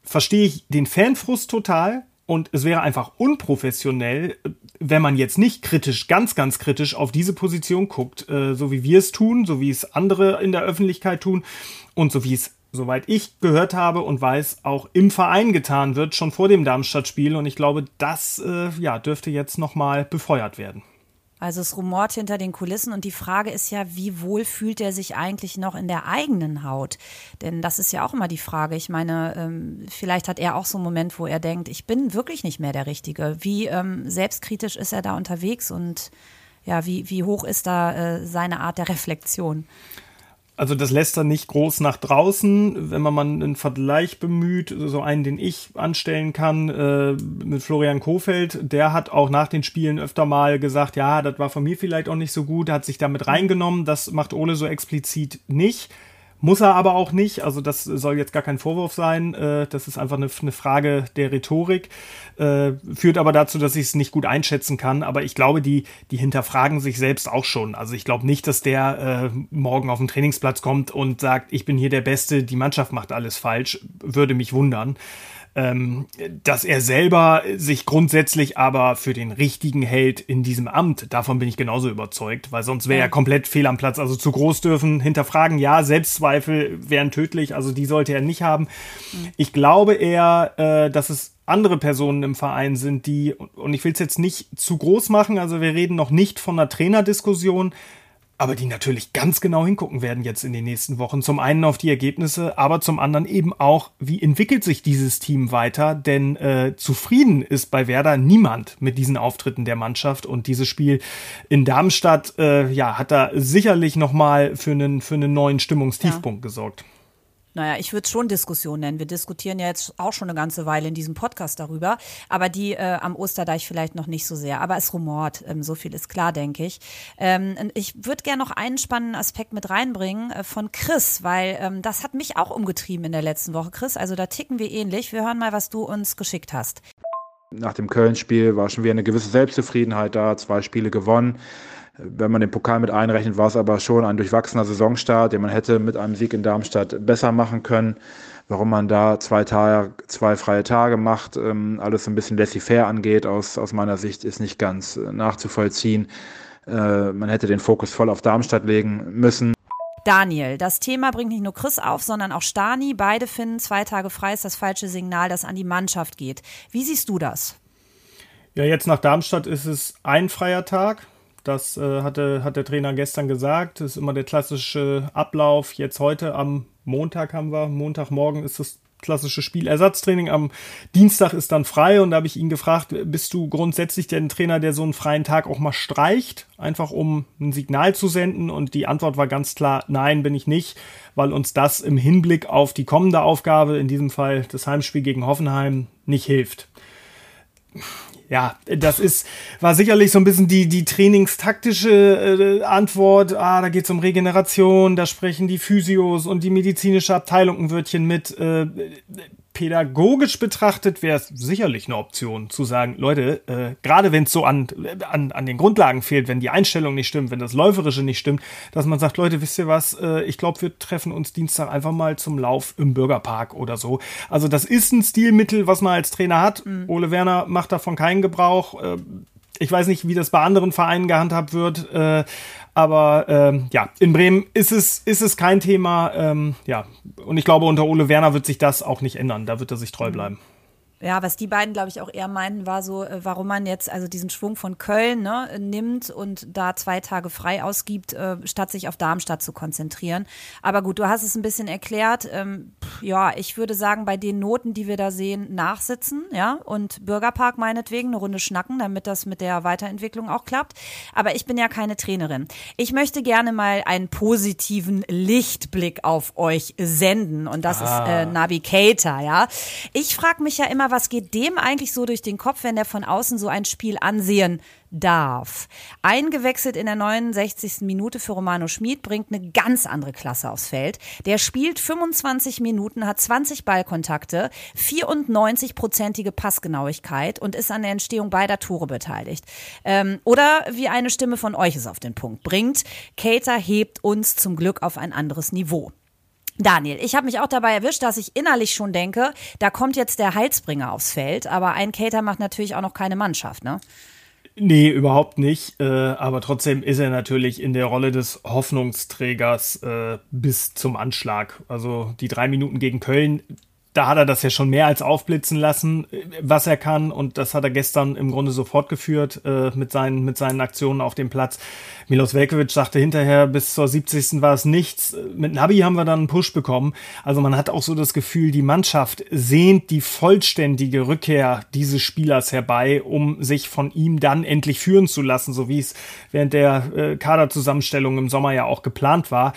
verstehe ich den Fanfrust total und es wäre einfach unprofessionell, wenn man jetzt nicht kritisch, ganz, ganz kritisch auf diese Position guckt, äh, so wie wir es tun, so wie es andere in der Öffentlichkeit tun und so wie es, soweit ich gehört habe und weiß, auch im Verein getan wird, schon vor dem Darmstadt-Spiel. Und ich glaube, das äh, ja, dürfte jetzt nochmal befeuert werden. Also es rumort hinter den Kulissen und die Frage ist ja, wie wohl fühlt er sich eigentlich noch in der eigenen Haut? Denn das ist ja auch immer die Frage. Ich meine, ähm, vielleicht hat er auch so einen Moment, wo er denkt, ich bin wirklich nicht mehr der Richtige. Wie ähm, selbstkritisch ist er da unterwegs und ja, wie, wie hoch ist da äh, seine Art der Reflexion? Also das lässt er nicht groß nach draußen. Wenn man mal einen Vergleich bemüht, so einen, den ich anstellen kann, äh, mit Florian Kofeld, der hat auch nach den Spielen öfter mal gesagt, ja, das war von mir vielleicht auch nicht so gut, hat sich damit reingenommen. Das macht Ole so explizit nicht. Muss er aber auch nicht. Also das soll jetzt gar kein Vorwurf sein. Äh, das ist einfach eine, eine Frage der Rhetorik. Äh, führt aber dazu, dass ich es nicht gut einschätzen kann. Aber ich glaube, die, die hinterfragen sich selbst auch schon. Also ich glaube nicht, dass der äh, morgen auf den Trainingsplatz kommt und sagt, ich bin hier der Beste, die Mannschaft macht alles falsch. Würde mich wundern ähm, dass er selber sich grundsätzlich aber für den richtigen hält in diesem Amt. Davon bin ich genauso überzeugt, weil sonst wäre er komplett fehl am Platz. Also zu groß dürfen, hinterfragen, ja, Selbstzweifel wären tödlich, also die sollte er nicht haben. Mhm. Ich glaube eher, äh, dass es andere Personen im Verein sind, die, und ich will es jetzt nicht zu groß machen, also wir reden noch nicht von einer Trainerdiskussion, aber die natürlich ganz genau hingucken werden jetzt in den nächsten Wochen. Zum einen auf die Ergebnisse, aber zum anderen eben auch, wie entwickelt sich dieses Team weiter? Denn äh, zufrieden ist bei Werder niemand mit diesen Auftritten der Mannschaft und dieses Spiel in Darmstadt, äh, ja, hat da sicherlich nochmal für einen für einen neuen Stimmungstiefpunkt ja. gesorgt. Naja, ich würde es schon Diskussion nennen. Wir diskutieren ja jetzt auch schon eine ganze Weile in diesem Podcast darüber, aber die äh, am Osterdeich vielleicht noch nicht so sehr. Aber es rumort, ähm, so viel ist klar, denke ich. Ähm, ich würde gerne noch einen spannenden Aspekt mit reinbringen äh, von Chris, weil ähm, das hat mich auch umgetrieben in der letzten Woche. Chris, also da ticken wir ähnlich. Wir hören mal, was du uns geschickt hast. Nach dem Köln-Spiel war schon wieder eine gewisse Selbstzufriedenheit da, zwei Spiele gewonnen. Wenn man den Pokal mit einrechnet, war es aber schon ein durchwachsener Saisonstart, den man hätte mit einem Sieg in Darmstadt besser machen können. Warum man da zwei, Tage, zwei freie Tage macht, ähm, alles ein bisschen laissez-faire angeht, aus, aus meiner Sicht, ist nicht ganz äh, nachzuvollziehen. Äh, man hätte den Fokus voll auf Darmstadt legen müssen. Daniel, das Thema bringt nicht nur Chris auf, sondern auch Stani. Beide finden, zwei Tage frei ist das falsche Signal, das an die Mannschaft geht. Wie siehst du das? Ja, jetzt nach Darmstadt ist es ein freier Tag. Das äh, hatte, hat der Trainer gestern gesagt. Das ist immer der klassische Ablauf. Jetzt heute am Montag haben wir, Montagmorgen ist das klassische Spielersatztraining. Am Dienstag ist dann frei und da habe ich ihn gefragt, bist du grundsätzlich der Trainer, der so einen freien Tag auch mal streicht, einfach um ein Signal zu senden? Und die Antwort war ganz klar, nein, bin ich nicht, weil uns das im Hinblick auf die kommende Aufgabe, in diesem Fall das Heimspiel gegen Hoffenheim, nicht hilft ja, das ist, war sicherlich so ein bisschen die, die trainingstaktische äh, Antwort. Ah, da geht's um Regeneration, da sprechen die Physios und die medizinische Abteilung ein Wörtchen mit. Äh, pädagogisch betrachtet wäre es sicherlich eine Option zu sagen, Leute, äh, gerade wenn es so an, an, an den Grundlagen fehlt, wenn die Einstellung nicht stimmt, wenn das Läuferische nicht stimmt, dass man sagt, Leute, wisst ihr was, äh, ich glaube, wir treffen uns Dienstag einfach mal zum Lauf im Bürgerpark oder so. Also das ist ein Stilmittel, was man als Trainer hat. Mhm. Ole Werner macht davon keinen Gebrauch. Äh, ich weiß nicht, wie das bei anderen Vereinen gehandhabt wird. Äh, aber ähm, ja, in Bremen ist es, ist es kein Thema. Ähm, ja, und ich glaube, unter Ole Werner wird sich das auch nicht ändern. Da wird er sich treu bleiben. Ja, was die beiden, glaube ich, auch eher meinten, war so, äh, warum man jetzt also diesen Schwung von Köln ne, nimmt und da zwei Tage frei ausgibt, äh, statt sich auf Darmstadt zu konzentrieren. Aber gut, du hast es ein bisschen erklärt. Ähm, ja, ich würde sagen, bei den Noten, die wir da sehen, nachsitzen, ja, und Bürgerpark meinetwegen eine Runde schnacken, damit das mit der Weiterentwicklung auch klappt. Aber ich bin ja keine Trainerin. Ich möchte gerne mal einen positiven Lichtblick auf euch senden und das ah. ist äh, Navigator, ja. Ich frage mich ja immer, was geht dem eigentlich so durch den Kopf, wenn der von außen so ein Spiel ansehen darf? Eingewechselt in der 69. Minute für Romano Schmid bringt eine ganz andere Klasse aufs Feld. Der spielt 25 Minuten, hat 20 Ballkontakte, 94-prozentige Passgenauigkeit und ist an der Entstehung beider Tore beteiligt. Ähm, oder wie eine Stimme von euch es auf den Punkt bringt, Cater hebt uns zum Glück auf ein anderes Niveau. Daniel, ich habe mich auch dabei erwischt, dass ich innerlich schon denke, da kommt jetzt der Heilsbringer aufs Feld, aber ein Cater macht natürlich auch noch keine Mannschaft, ne? Nee, überhaupt nicht. Äh, aber trotzdem ist er natürlich in der Rolle des Hoffnungsträgers äh, bis zum Anschlag. Also die drei Minuten gegen Köln, da hat er das ja schon mehr als aufblitzen lassen, was er kann. Und das hat er gestern im Grunde so fortgeführt äh, mit, seinen, mit seinen Aktionen auf dem Platz. Milos Velkovic sagte hinterher, bis zur 70. war es nichts. Mit Nabi haben wir dann einen Push bekommen. Also man hat auch so das Gefühl, die Mannschaft sehnt die vollständige Rückkehr dieses Spielers herbei, um sich von ihm dann endlich führen zu lassen, so wie es während der äh, Kaderzusammenstellung im Sommer ja auch geplant war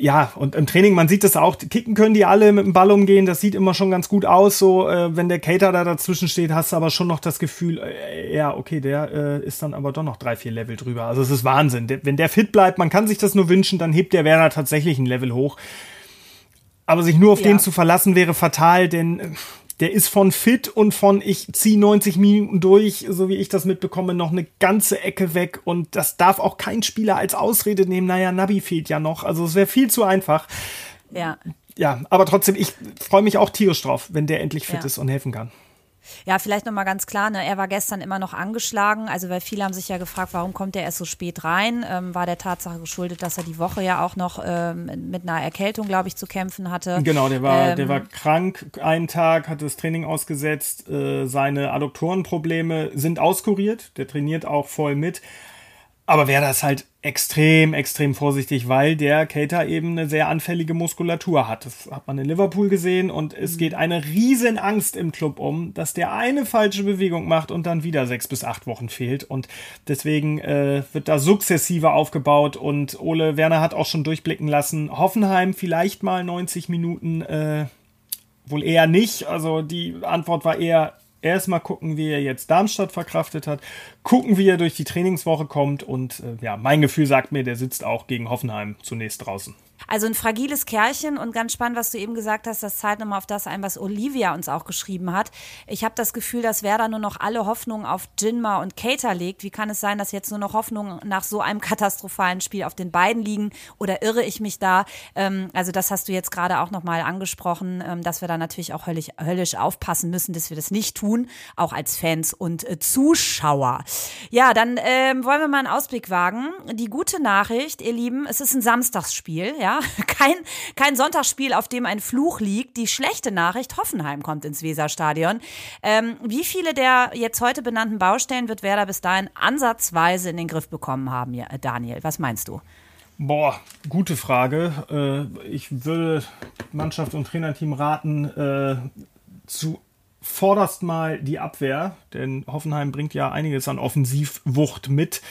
ja, und im Training, man sieht das auch, kicken können die alle mit dem Ball umgehen, das sieht immer schon ganz gut aus, so, äh, wenn der Cater da dazwischen steht, hast du aber schon noch das Gefühl, äh, ja, okay, der äh, ist dann aber doch noch drei, vier Level drüber. Also es ist Wahnsinn. Der, wenn der fit bleibt, man kann sich das nur wünschen, dann hebt der Werner tatsächlich ein Level hoch. Aber sich nur auf ja. den zu verlassen wäre fatal, denn äh, der ist von fit und von ich ziehe 90 Minuten durch, so wie ich das mitbekomme, noch eine ganze Ecke weg. Und das darf auch kein Spieler als Ausrede nehmen. Naja, Nabi fehlt ja noch. Also es wäre viel zu einfach. Ja. Ja, aber trotzdem, ich freue mich auch tierisch drauf, wenn der endlich fit ja. ist und helfen kann. Ja, vielleicht nochmal ganz klar, ne, er war gestern immer noch angeschlagen, also weil viele haben sich ja gefragt, warum kommt er erst so spät rein? Ähm, war der Tatsache geschuldet, dass er die Woche ja auch noch ähm, mit einer Erkältung, glaube ich, zu kämpfen hatte. Genau, der war, ähm, der war krank einen Tag, hat das Training ausgesetzt, äh, seine Adduktorenprobleme sind auskuriert, der trainiert auch voll mit. Aber wer das halt extrem, extrem vorsichtig, weil der Cater eben eine sehr anfällige Muskulatur hat. Das hat man in Liverpool gesehen und es mhm. geht eine riesen Angst im Club um, dass der eine falsche Bewegung macht und dann wieder sechs bis acht Wochen fehlt. Und deswegen äh, wird da sukzessive aufgebaut und Ole Werner hat auch schon durchblicken lassen, Hoffenheim vielleicht mal 90 Minuten, äh, wohl eher nicht. Also die Antwort war eher erstmal gucken, wie er jetzt Darmstadt verkraftet hat, gucken, wie er durch die Trainingswoche kommt und äh, ja, mein Gefühl sagt mir, der sitzt auch gegen Hoffenheim zunächst draußen. Also ein fragiles Kerlchen und ganz spannend, was du eben gesagt hast, das zahlt nochmal auf das ein, was Olivia uns auch geschrieben hat. Ich habe das Gefühl, dass Werder nur noch alle Hoffnungen auf Jinma und Cater legt. Wie kann es sein, dass jetzt nur noch Hoffnungen nach so einem katastrophalen Spiel auf den beiden liegen? Oder irre ich mich da? Ähm, also das hast du jetzt gerade auch nochmal angesprochen, ähm, dass wir da natürlich auch höllisch, höllisch aufpassen müssen, dass wir das nicht tun, auch als Fans und äh, Zuschauer. Ja, dann ähm, wollen wir mal einen Ausblick wagen. Die gute Nachricht, ihr Lieben, es ist ein Samstagsspiel, ja kein, kein Sonntagsspiel, auf dem ein Fluch liegt. Die schlechte Nachricht, Hoffenheim kommt ins Weserstadion. Ähm, wie viele der jetzt heute benannten Baustellen wird Werder bis dahin ansatzweise in den Griff bekommen haben, ja, Daniel? Was meinst du? Boah, gute Frage. Äh, ich würde Mannschaft und Trainerteam raten, äh, zu vorderst mal die Abwehr, denn Hoffenheim bringt ja einiges an Offensivwucht mit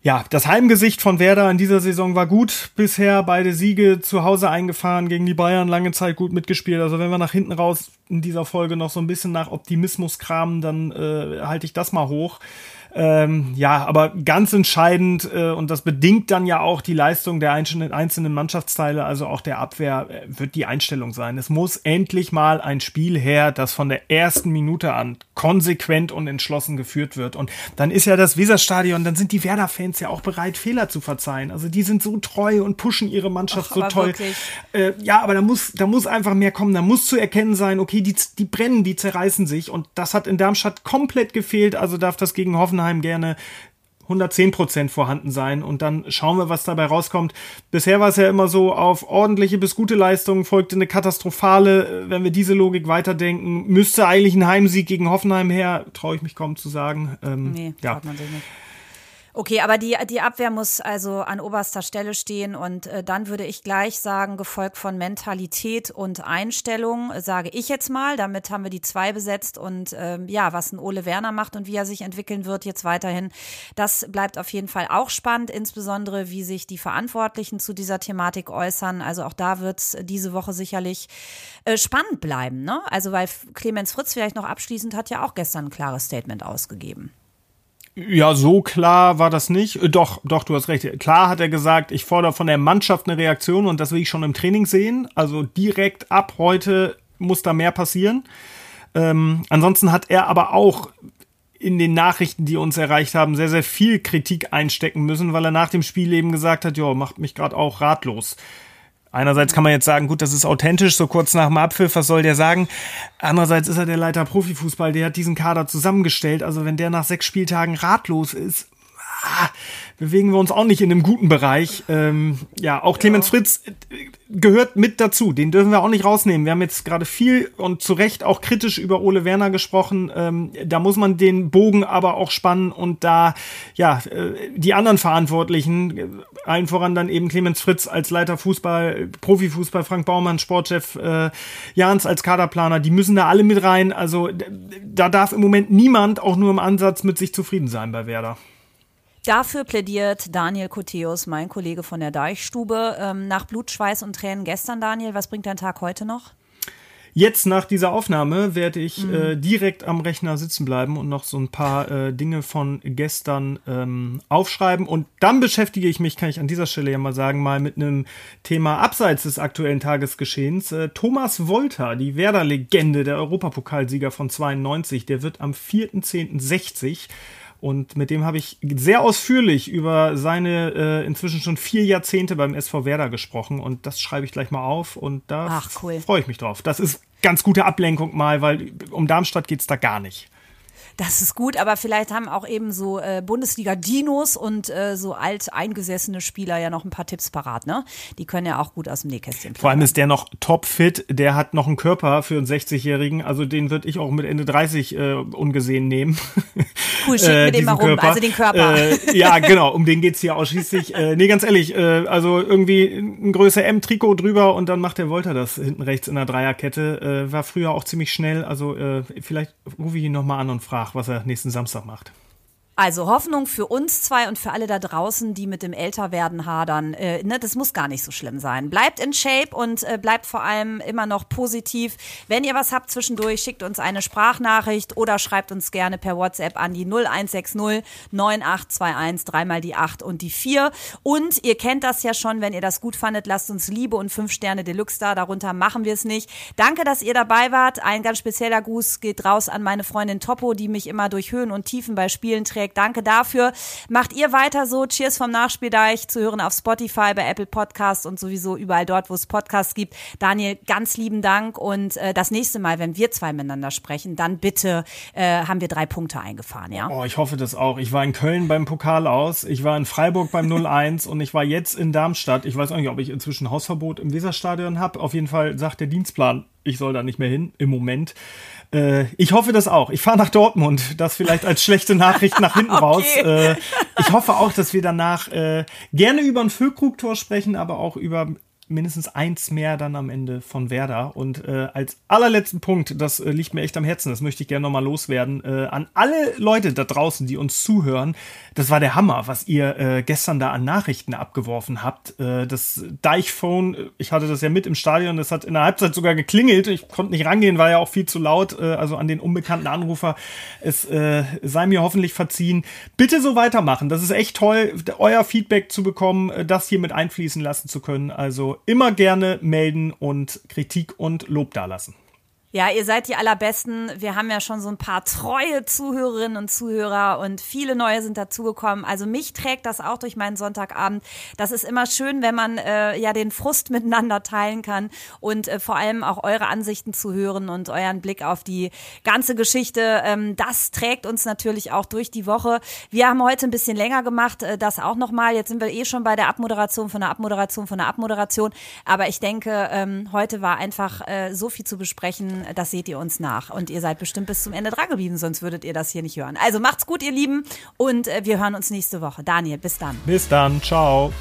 ja, das Heimgesicht von Werder in dieser Saison war gut bisher. Beide Siege zu Hause eingefahren gegen die Bayern, lange Zeit gut mitgespielt. Also wenn wir nach hinten raus in dieser Folge noch so ein bisschen nach Optimismus kramen, dann äh, halte ich das mal hoch. Ähm, ja, aber ganz entscheidend, äh, und das bedingt dann ja auch die Leistung der einzelnen, einzelnen Mannschaftsteile, also auch der Abwehr, äh, wird die Einstellung sein. Es muss endlich mal ein Spiel her, das von der ersten Minute an konsequent und entschlossen geführt wird. Und dann ist ja das Weserstadion, dann sind die Werder-Fans ja auch bereit, Fehler zu verzeihen. Also die sind so treu und pushen ihre Mannschaft Ach, so toll. Äh, ja, aber da muss, da muss einfach mehr kommen. Da muss zu erkennen sein, okay, die, die brennen, die zerreißen sich. Und das hat in Darmstadt komplett gefehlt. Also darf das gegen Hoffenheim gerne 110 Prozent vorhanden sein und dann schauen wir, was dabei rauskommt. Bisher war es ja immer so, auf ordentliche bis gute Leistungen folgte eine katastrophale. Wenn wir diese Logik weiterdenken, müsste eigentlich ein Heimsieg gegen Hoffenheim her, traue ich mich kaum zu sagen. Ähm, nee, ja. man sich nicht. Okay, aber die, die Abwehr muss also an oberster Stelle stehen und äh, dann würde ich gleich sagen, gefolgt von Mentalität und Einstellung, äh, sage ich jetzt mal. Damit haben wir die zwei besetzt und ähm, ja, was ein Ole Werner macht und wie er sich entwickeln wird jetzt weiterhin, das bleibt auf jeden Fall auch spannend, insbesondere wie sich die Verantwortlichen zu dieser Thematik äußern. Also auch da wird es diese Woche sicherlich äh, spannend bleiben. Ne? Also weil Clemens Fritz vielleicht noch abschließend hat ja auch gestern ein klares Statement ausgegeben. Ja, so klar war das nicht. Äh, doch, doch, du hast recht. Klar hat er gesagt, ich fordere von der Mannschaft eine Reaktion und das will ich schon im Training sehen. Also direkt ab heute muss da mehr passieren. Ähm, ansonsten hat er aber auch in den Nachrichten, die uns erreicht haben, sehr, sehr viel Kritik einstecken müssen, weil er nach dem Spiel eben gesagt hat, ja, macht mich gerade auch ratlos. Einerseits kann man jetzt sagen, gut, das ist authentisch, so kurz nach dem Abpfiff, was soll der sagen? Andererseits ist er der Leiter Profifußball, der hat diesen Kader zusammengestellt. Also wenn der nach sechs Spieltagen ratlos ist, ah, bewegen wir uns auch nicht in einem guten Bereich. Ähm, ja, auch Clemens Fritz äh, gehört mit dazu. Den dürfen wir auch nicht rausnehmen. Wir haben jetzt gerade viel und zu Recht auch kritisch über Ole Werner gesprochen. Ähm, da muss man den Bogen aber auch spannen und da, ja, äh, die anderen Verantwortlichen, äh, allen voran dann eben Clemens Fritz als Leiter Fußball, Profifußball, Frank Baumann, Sportchef, äh, Jans als Kaderplaner, die müssen da alle mit rein. Also da darf im Moment niemand auch nur im Ansatz mit sich zufrieden sein bei Werder. Dafür plädiert Daniel Koteus, mein Kollege von der Deichstube. Ähm, nach Blut, Schweiß und Tränen gestern, Daniel, was bringt dein Tag heute noch? Jetzt nach dieser Aufnahme werde ich mhm. äh, direkt am Rechner sitzen bleiben und noch so ein paar äh, Dinge von gestern ähm, aufschreiben. Und dann beschäftige ich mich, kann ich an dieser Stelle ja mal sagen, mal mit einem Thema abseits des aktuellen Tagesgeschehens. Äh, Thomas Wolter, die Werder-Legende, der Europapokalsieger von 92, der wird am 4.10.60 und mit dem habe ich sehr ausführlich über seine äh, inzwischen schon vier Jahrzehnte beim SV Werder gesprochen. Und das schreibe ich gleich mal auf. Und da cool. freue ich mich drauf. Das ist ganz gute Ablenkung mal, weil um Darmstadt geht es da gar nicht das ist gut, aber vielleicht haben auch eben so äh, Bundesliga-Dinos und äh, so alt eingesessene Spieler ja noch ein paar Tipps parat, ne? Die können ja auch gut aus dem Nähkästchen. Vor allem ist der noch topfit, der hat noch einen Körper für einen 60-Jährigen, also den würde ich auch mit Ende 30 äh, ungesehen nehmen. Cool, schick äh, mit dem mal rum, Körper. also den Körper. Äh, ja, genau, um den geht's hier ausschließlich. Äh, nee, ganz ehrlich, äh, also irgendwie ein Größe M-Trikot drüber und dann macht der Wolter das hinten rechts in der Dreierkette. Äh, war früher auch ziemlich schnell, also äh, vielleicht rufe ich ihn nochmal an und frage, nach, was er nächsten Samstag macht. Also Hoffnung für uns zwei und für alle da draußen, die mit dem Älterwerden hadern. Äh, ne, das muss gar nicht so schlimm sein. Bleibt in Shape und äh, bleibt vor allem immer noch positiv. Wenn ihr was habt zwischendurch, schickt uns eine Sprachnachricht oder schreibt uns gerne per WhatsApp an die 0160 9821 dreimal die 8 und die 4. Und ihr kennt das ja schon, wenn ihr das gut fandet, lasst uns Liebe und 5 Sterne Deluxe da. Darunter machen wir es nicht. Danke, dass ihr dabei wart. Ein ganz spezieller Gruß geht raus an meine Freundin Topo, die mich immer durch Höhen und Tiefen bei Spielen trägt Feedback. Danke dafür. Macht ihr weiter so. Cheers vom Nachspieldeich zu hören auf Spotify, bei Apple Podcasts und sowieso überall dort, wo es Podcasts gibt. Daniel, ganz lieben Dank und äh, das nächste Mal, wenn wir zwei miteinander sprechen, dann bitte äh, haben wir drei Punkte eingefahren, ja? Oh, ich hoffe das auch. Ich war in Köln beim Pokal aus, ich war in Freiburg beim 0-1 und ich war jetzt in Darmstadt. Ich weiß auch nicht, ob ich inzwischen Hausverbot im Weserstadion habe. Auf jeden Fall sagt der Dienstplan, ich soll da nicht mehr hin im Moment. Äh, ich hoffe das auch. Ich fahre nach Dortmund. Das vielleicht als schlechte Nachricht nach hinten okay. raus. Äh, ich hoffe auch, dass wir danach äh, gerne über ein Füllkrug-Tor sprechen, aber auch über mindestens eins mehr dann am Ende von Werder. Und äh, als allerletzten Punkt, das äh, liegt mir echt am Herzen, das möchte ich gerne nochmal loswerden, äh, an alle Leute da draußen, die uns zuhören, das war der Hammer, was ihr äh, gestern da an Nachrichten abgeworfen habt. Äh, das Deichphone, ich hatte das ja mit im Stadion, das hat in der Halbzeit sogar geklingelt. Ich konnte nicht rangehen, war ja auch viel zu laut, äh, also an den unbekannten Anrufer. Es äh, sei mir hoffentlich verziehen. Bitte so weitermachen. Das ist echt toll, euer Feedback zu bekommen, äh, das hier mit einfließen lassen zu können. Also immer gerne melden und Kritik und Lob dalassen. Ja, ihr seid die allerbesten. Wir haben ja schon so ein paar treue Zuhörerinnen und Zuhörer und viele neue sind dazugekommen. Also mich trägt das auch durch meinen Sonntagabend. Das ist immer schön, wenn man äh, ja den Frust miteinander teilen kann und äh, vor allem auch eure Ansichten zu hören und euren Blick auf die ganze Geschichte. Ähm, das trägt uns natürlich auch durch die Woche. Wir haben heute ein bisschen länger gemacht, äh, das auch nochmal. Jetzt sind wir eh schon bei der Abmoderation von der Abmoderation von der Abmoderation. Aber ich denke, ähm, heute war einfach äh, so viel zu besprechen das seht ihr uns nach. Und ihr seid bestimmt bis zum Ende dran geblieben, sonst würdet ihr das hier nicht hören. Also macht's gut, ihr Lieben, und äh, wir hören uns nächste Woche. Daniel, bis dann. Bis dann, ciao.